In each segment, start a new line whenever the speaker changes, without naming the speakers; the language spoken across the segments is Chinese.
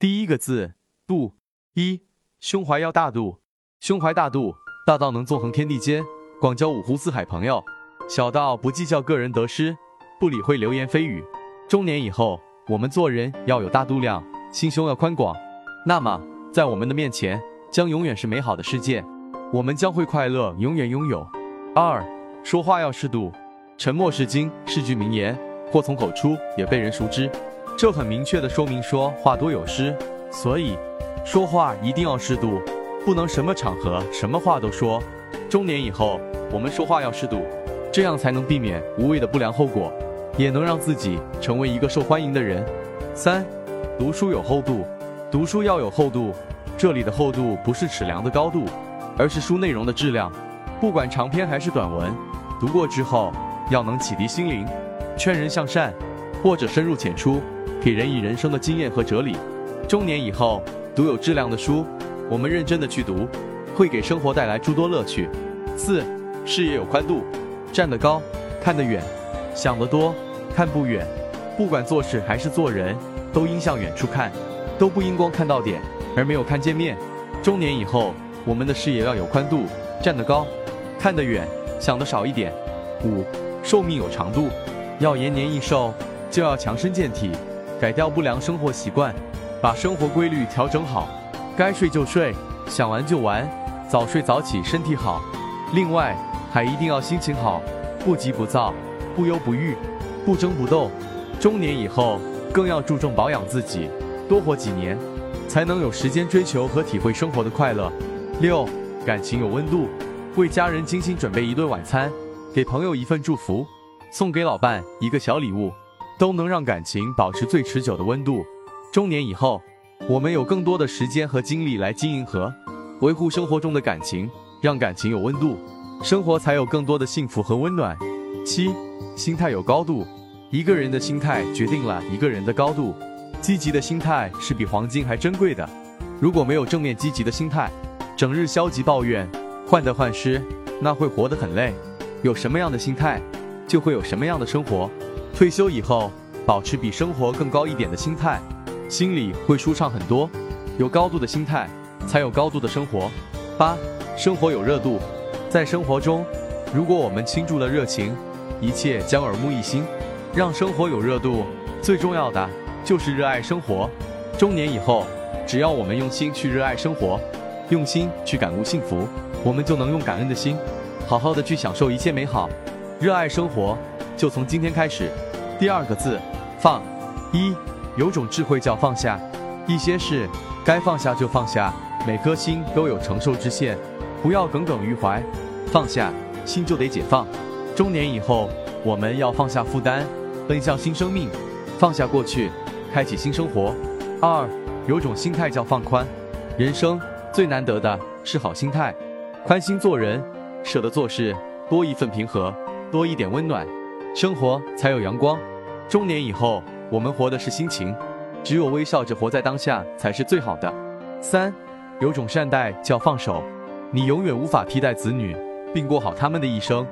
第一个字度，一胸怀要大度，胸怀大度，大到能纵横天地间，广交五湖四海朋友；小到不计较个人得失，不理会流言蜚语。中年以后，我们做人要有大度量，心胸要宽广，那么在我们的面前将永远是美好的世界，我们将会快乐，永远拥有。二说话要适度，沉默是金是句名言，祸从口出也被人熟知。这很明确的说明说话多有失，所以说话一定要适度，不能什么场合什么话都说。中年以后，我们说话要适度，这样才能避免无谓的不良后果，也能让自己成为一个受欢迎的人。三，读书有厚度，读书要有厚度，这里的厚度不是尺量的高度，而是书内容的质量。不管长篇还是短文，读过之后要能启迪心灵，劝人向善，或者深入浅出。给人以人生的经验和哲理。中年以后，读有质量的书，我们认真的去读，会给生活带来诸多乐趣。四，视野有宽度，站得高，看得远，想得多，看不远。不管做事还是做人，都应向远处看，都不应光看到点而没有看见面。中年以后，我们的视野要有宽度，站得高，看得远，想得少一点。五，寿命有长度，要延年益寿，就要强身健体。改掉不良生活习惯，把生活规律调整好，该睡就睡，想玩就玩，早睡早起身体好。另外还一定要心情好，不急不躁，不忧不郁，不争不斗。中年以后更要注重保养自己，多活几年，才能有时间追求和体会生活的快乐。六，感情有温度，为家人精心准备一顿晚餐，给朋友一份祝福，送给老伴一个小礼物。都能让感情保持最持久的温度。中年以后，我们有更多的时间和精力来经营和维护生活中的感情，让感情有温度，生活才有更多的幸福和温暖。七，心态有高度，一个人的心态决定了一个人的高度。积极的心态是比黄金还珍贵的。如果没有正面积极的心态，整日消极抱怨，患得患失，那会活得很累。有什么样的心态，就会有什么样的生活。退休以后，保持比生活更高一点的心态，心里会舒畅很多。有高度的心态，才有高度的生活。八，生活有热度，在生活中，如果我们倾注了热情，一切将耳目一新。让生活有热度，最重要的就是热爱生活。中年以后，只要我们用心去热爱生活，用心去感悟幸福，我们就能用感恩的心，好好的去享受一切美好，热爱生活。就从今天开始，第二个字，放。一，有种智慧叫放下，一些事该放下就放下，每颗心都有承受之限，不要耿耿于怀，放下心就得解放。中年以后，我们要放下负担，奔向新生命，放下过去，开启新生活。二，有种心态叫放宽，人生最难得的是好心态，宽心做人，舍得做事，多一份平和，多一点温暖。生活才有阳光。中年以后，我们活的是心情，只有微笑着活在当下才是最好的。三，有种善待叫放手。你永远无法替代子女，并过好他们的一生，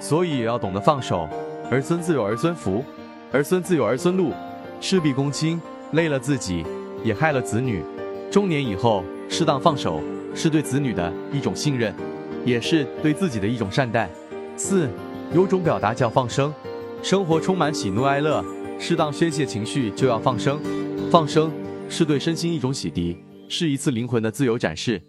所以也要懂得放手。儿孙自有儿孙福，儿孙自有儿孙路。事必躬亲，累了自己，也害了子女。中年以后，适当放手，是对子女的一种信任，也是对自己的一种善待。四。有种表达叫放生，生活充满喜怒哀乐，适当宣泄情绪就要放生。放生是对身心一种洗涤，是一次灵魂的自由展示。